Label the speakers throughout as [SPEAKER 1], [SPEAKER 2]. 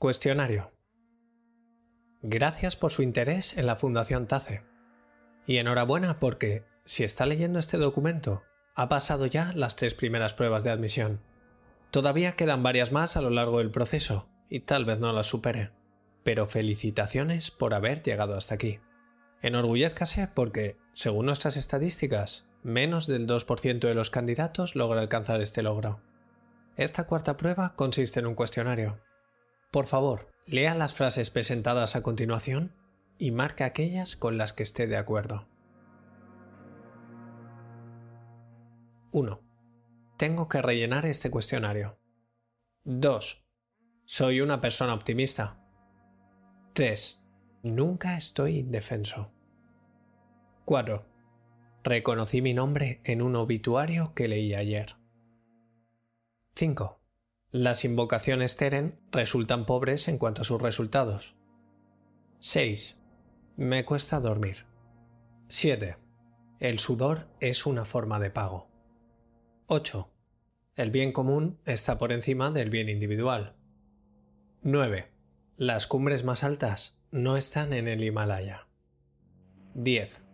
[SPEAKER 1] Cuestionario. Gracias por su interés en la Fundación TACE. Y enhorabuena porque, si está leyendo este documento, ha pasado ya las tres primeras pruebas de admisión. Todavía quedan varias más a lo largo del proceso, y tal vez no las supere. Pero felicitaciones por haber llegado hasta aquí. Enorgullezcase porque, según nuestras estadísticas, menos del 2% de los candidatos logra alcanzar este logro. Esta cuarta prueba consiste en un cuestionario por favor, lea las frases presentadas a continuación y marque aquellas con las que esté de acuerdo. 1. Tengo que rellenar este cuestionario. 2. Soy una persona optimista. 3. Nunca estoy indefenso. 4. Reconocí mi nombre en un obituario que leí ayer. 5. Las invocaciones Teren resultan pobres en cuanto a sus resultados. 6. Me cuesta dormir. 7. El sudor es una forma de pago. 8. El bien común está por encima del bien individual. 9. Las cumbres más altas no están en el Himalaya. 10.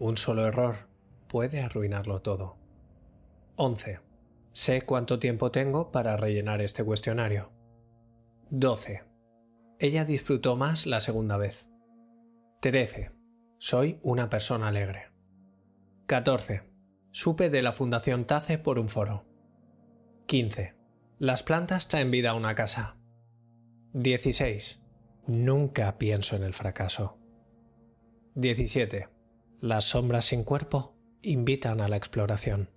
[SPEAKER 1] Un solo error puede arruinarlo todo. 11. Sé cuánto tiempo tengo para rellenar este cuestionario. 12. Ella disfrutó más la segunda vez. 13. Soy una persona alegre. 14. Supe de la Fundación TACE por un foro. 15. Las plantas traen vida a una casa. 16. Nunca pienso en el fracaso. 17. Las sombras sin cuerpo invitan a la exploración.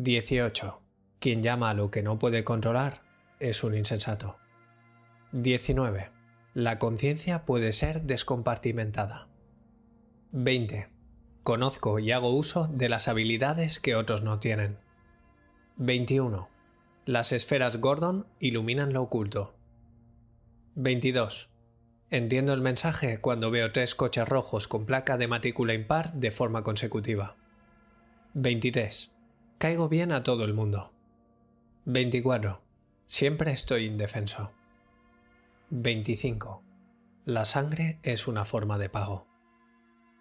[SPEAKER 1] 18. Quien llama a lo que no puede controlar es un insensato. 19. La conciencia puede ser descompartimentada. 20. Conozco y hago uso de las habilidades que otros no tienen. 21. Las esferas Gordon iluminan lo oculto. 22. Entiendo el mensaje cuando veo tres coches rojos con placa de matrícula impar de forma consecutiva. 23. Caigo bien a todo el mundo. 24. Siempre estoy indefenso. 25. La sangre es una forma de pago.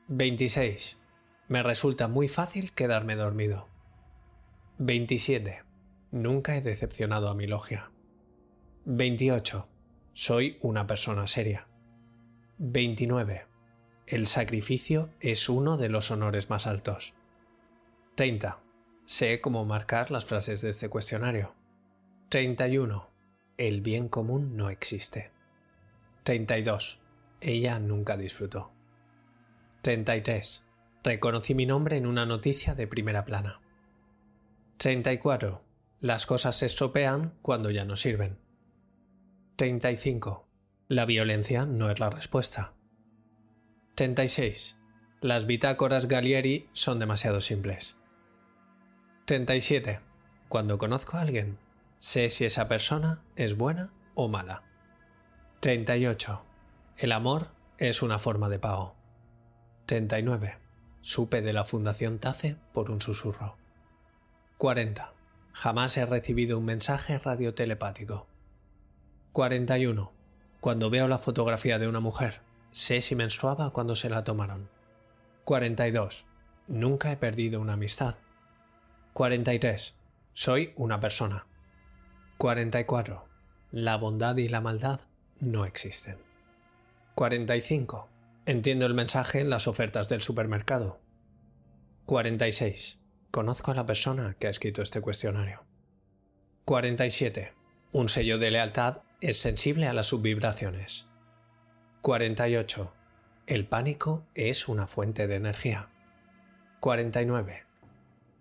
[SPEAKER 1] 26. Me resulta muy fácil quedarme dormido. 27. Nunca he decepcionado a mi logia. 28. Soy una persona seria. 29. El sacrificio es uno de los honores más altos. 30. Sé cómo marcar las frases de este cuestionario. 31. El bien común no existe. 32. Ella nunca disfrutó. 33. Reconocí mi nombre en una noticia de primera plana. 34. Las cosas se estropean cuando ya no sirven. 35. La violencia no es la respuesta. 36. Las bitácoras Galieri son demasiado simples. 37. Cuando conozco a alguien, sé si esa persona es buena o mala. 38. El amor es una forma de pago. 39. Supe de la Fundación TACE por un susurro. 40. Jamás he recibido un mensaje radiotelepático. 41. Cuando veo la fotografía de una mujer, sé si menstruaba cuando se la tomaron. 42. Nunca he perdido una amistad. 43. Soy una persona. 44. La bondad y la maldad no existen. 45. Entiendo el mensaje en las ofertas del supermercado. 46. Conozco a la persona que ha escrito este cuestionario. 47. Un sello de lealtad es sensible a las subvibraciones. 48. El pánico es una fuente de energía. 49.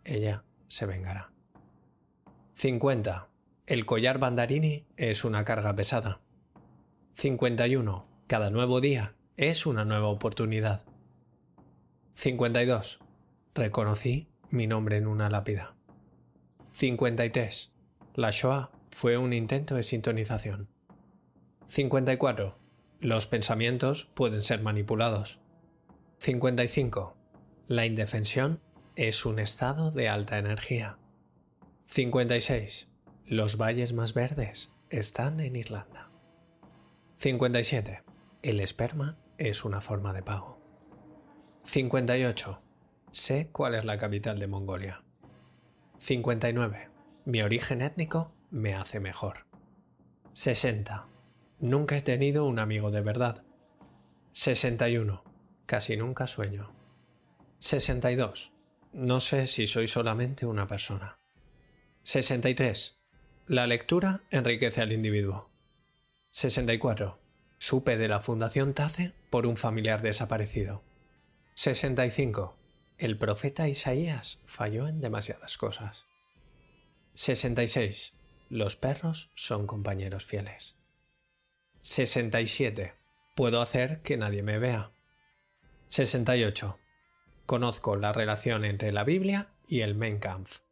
[SPEAKER 1] Ella se vengará. 50. El collar Bandarini es una carga pesada. 51. Cada nuevo día es una nueva oportunidad. 52. Reconocí mi nombre en una lápida. 53. La Shoah fue un intento de sintonización. 54. Los pensamientos pueden ser manipulados. 55. La indefensión es un estado de alta energía. 56. Los valles más verdes están en Irlanda. 57. El esperma es una forma de pago. 58. Sé cuál es la capital de Mongolia. 59. Mi origen étnico me hace mejor. 60. Nunca he tenido un amigo de verdad. 61. Casi nunca sueño. 62. No sé si soy solamente una persona. 63. La lectura enriquece al individuo. 64. Supe de la Fundación TACE por un familiar desaparecido. 65. El profeta Isaías falló en demasiadas cosas. 66. Los perros son compañeros fieles. 67. Puedo hacer que nadie me vea. 68. Conozco la relación entre la Biblia y el Mein Kampf.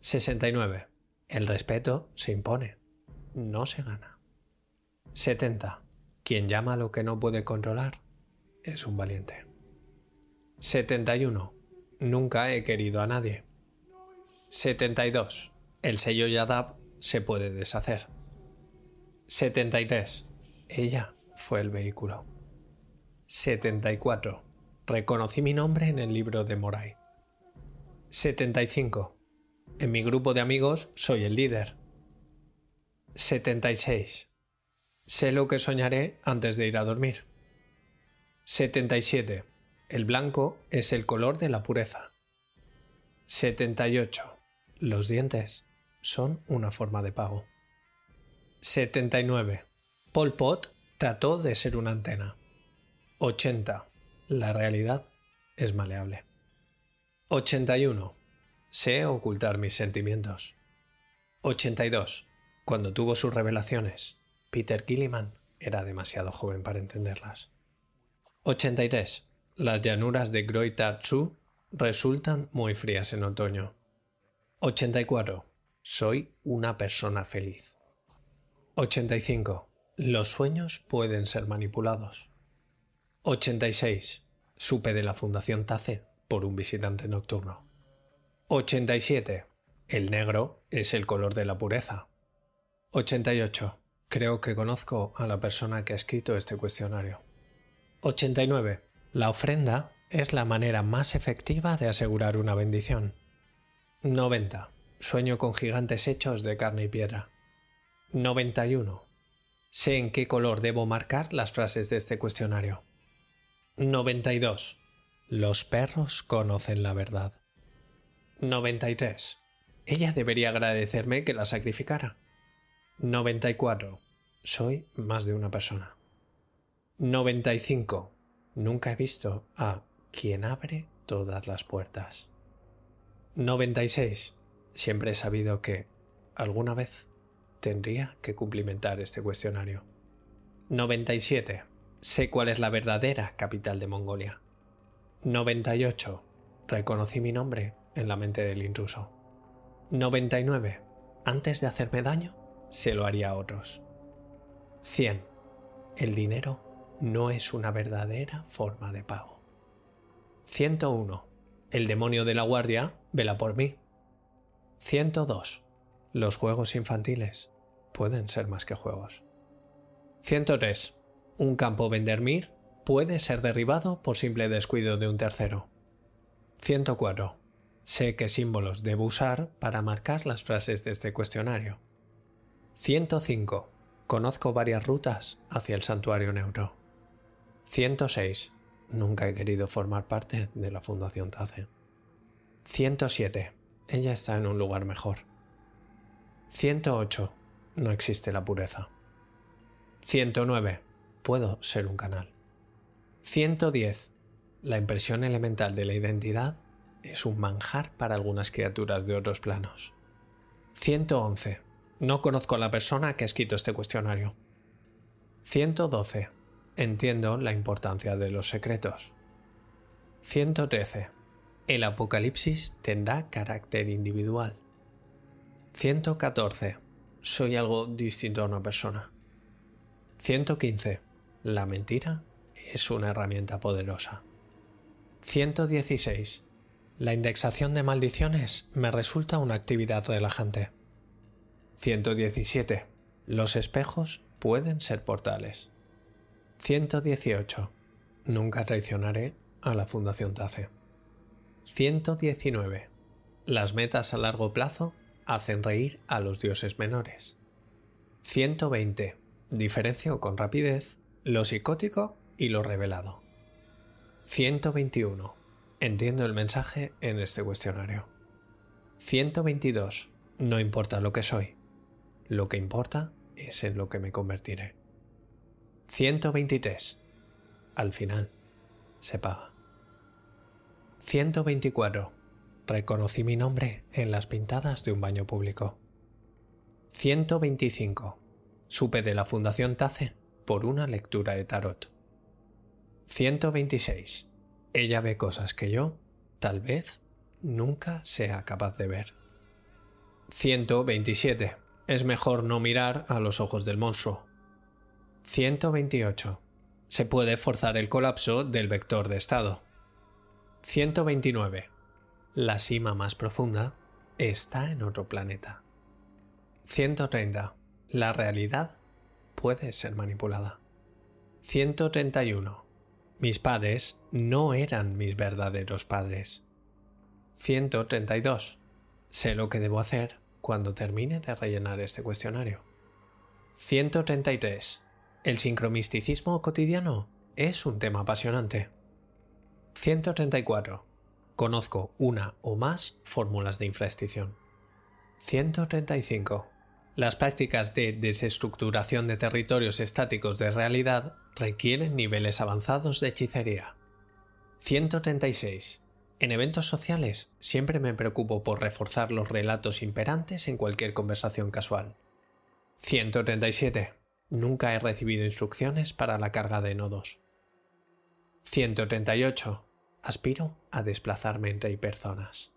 [SPEAKER 1] 69. El respeto se impone, no se gana. 70. Quien llama a lo que no puede controlar es un valiente. 71. Nunca he querido a nadie. 72. El sello Yadab se puede deshacer. 73. Ella fue el vehículo. 74. Reconocí mi nombre en el libro de Moray. 75. En mi grupo de amigos soy el líder. 76. Sé lo que soñaré antes de ir a dormir. 77. El blanco es el color de la pureza. 78. Los dientes son una forma de pago. 79. Pol Pot trató de ser una antena. 80. La realidad es maleable. 81. Sé ocultar mis sentimientos. 82. Cuando tuvo sus revelaciones, Peter Gilliman era demasiado joven para entenderlas. 83. Las llanuras de Groitatsu resultan muy frías en otoño. 84. Soy una persona feliz. 85. Los sueños pueden ser manipulados. 86. Supe de la Fundación Tace por un visitante nocturno. 87. El negro es el color de la pureza. 88. Creo que conozco a la persona que ha escrito este cuestionario. 89. La ofrenda es la manera más efectiva de asegurar una bendición. 90. Sueño con gigantes hechos de carne y piedra. 91. Sé en qué color debo marcar las frases de este cuestionario. 92. Los perros conocen la verdad. 93. Ella debería agradecerme que la sacrificara. 94. Soy más de una persona. 95. Nunca he visto a quien abre todas las puertas. 96. Siempre he sabido que, alguna vez, tendría que cumplimentar este cuestionario. 97. Sé cuál es la verdadera capital de Mongolia. 98. Reconocí mi nombre en la mente del intruso. 99. Antes de hacerme daño, se lo haría a otros. 100. El dinero no es una verdadera forma de pago. 101. El demonio de la guardia vela por mí. 102. Los juegos infantiles pueden ser más que juegos. 103. Un campo Vendermir puede ser derribado por simple descuido de un tercero. 104. Sé qué símbolos debo usar para marcar las frases de este cuestionario. 105. Conozco varias rutas hacia el santuario neuro. 106. Nunca he querido formar parte de la Fundación TACE. 107. Ella está en un lugar mejor. 108. No existe la pureza. 109. Puedo ser un canal. 110. La impresión elemental de la identidad es un manjar para algunas criaturas de otros planos. 111. No conozco a la persona que ha escrito este cuestionario. 112. Entiendo la importancia de los secretos. 113. El apocalipsis tendrá carácter individual. 114. Soy algo distinto a una persona. 115. La mentira es una herramienta poderosa. 116. La indexación de maldiciones me resulta una actividad relajante. 117. Los espejos pueden ser portales. 118. Nunca traicionaré a la Fundación TACE. 119. Las metas a largo plazo hacen reír a los dioses menores. 120. Diferencio con rapidez lo psicótico y lo revelado. 121. Entiendo el mensaje en este cuestionario. 122. No importa lo que soy. Lo que importa es en lo que me convertiré. 123. Al final, se paga. 124. Reconocí mi nombre en las pintadas de un baño público. 125. Supe de la Fundación TACE por una lectura de tarot. 126. Ella ve cosas que yo, tal vez, nunca sea capaz de ver. 127. Es mejor no mirar a los ojos del monstruo. 128. Se puede forzar el colapso del vector de estado. 129. La cima más profunda está en otro planeta. 130. La realidad puede ser manipulada. 131. Mis padres no eran mis verdaderos padres. 132. Sé lo que debo hacer cuando termine de rellenar este cuestionario. 133. El sincromisticismo cotidiano es un tema apasionante. 134. Conozco una o más fórmulas de infraestición. 135. Las prácticas de desestructuración de territorios estáticos de realidad requieren niveles avanzados de hechicería. 136. En eventos sociales siempre me preocupo por reforzar los relatos imperantes en cualquier conversación casual. 137. Nunca he recibido instrucciones para la carga de nodos. 138. Aspiro a desplazarme entre personas.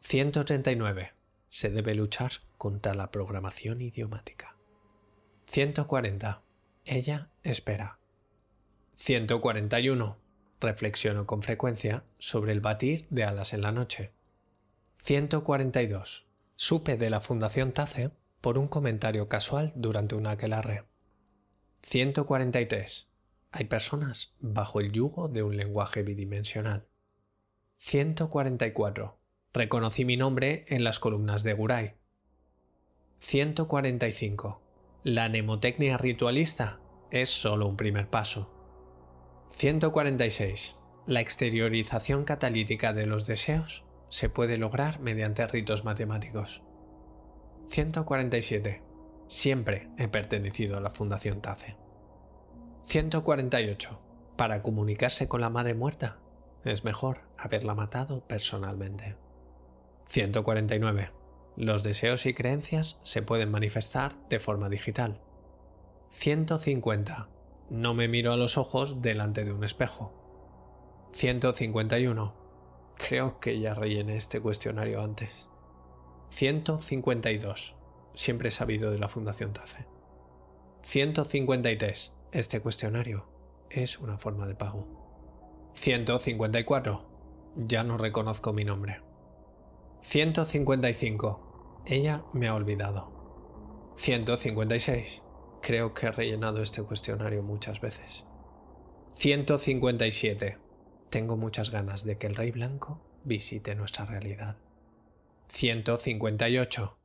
[SPEAKER 1] 139 se debe luchar contra la programación idiomática. 140. Ella espera. 141. Reflexiono con frecuencia sobre el batir de alas en la noche. 142. Supe de la Fundación TACE por un comentario casual durante un aquelarre. 143. Hay personas bajo el yugo de un lenguaje bidimensional. 144. Reconocí mi nombre en las columnas de Guray. 145. La mnemotecnia ritualista es solo un primer paso. 146. La exteriorización catalítica de los deseos se puede lograr mediante ritos matemáticos. 147. Siempre he pertenecido a la Fundación TACE. 148. Para comunicarse con la madre muerta, es mejor haberla matado personalmente. 149. Los deseos y creencias se pueden manifestar de forma digital. 150. No me miro a los ojos delante de un espejo. 151. Creo que ya rellené este cuestionario antes. 152. Siempre he sabido de la Fundación TACE. 153. Este cuestionario es una forma de pago. 154. Ya no reconozco mi nombre. 155. Ella me ha olvidado. 156. Creo que he rellenado este cuestionario muchas veces. 157. Tengo muchas ganas de que el Rey Blanco visite nuestra realidad. 158.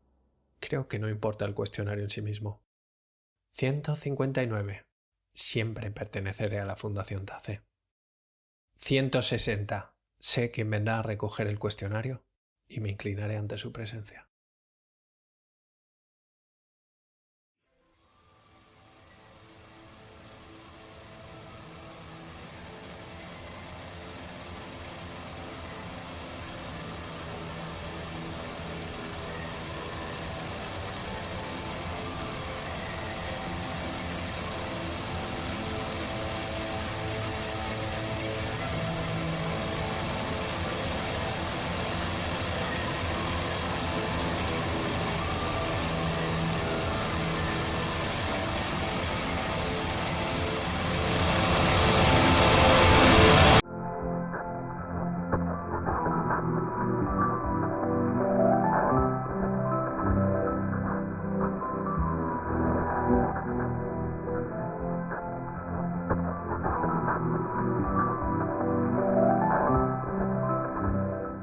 [SPEAKER 1] Creo que no importa el cuestionario en sí mismo. 159. Siempre perteneceré a la Fundación TACE. 160. Sé quién vendrá a recoger el cuestionario y me inclinaré ante su presencia.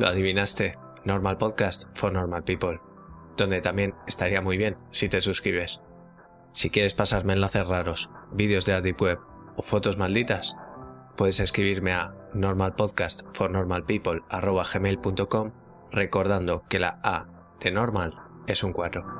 [SPEAKER 1] lo adivinaste, Normal Podcast for Normal People, donde también estaría muy bien si te suscribes. Si quieres pasarme enlaces raros, vídeos de Deep Web o fotos malditas, puedes escribirme a normalpodcastfornormalpeople.com recordando que la A de normal es un 4.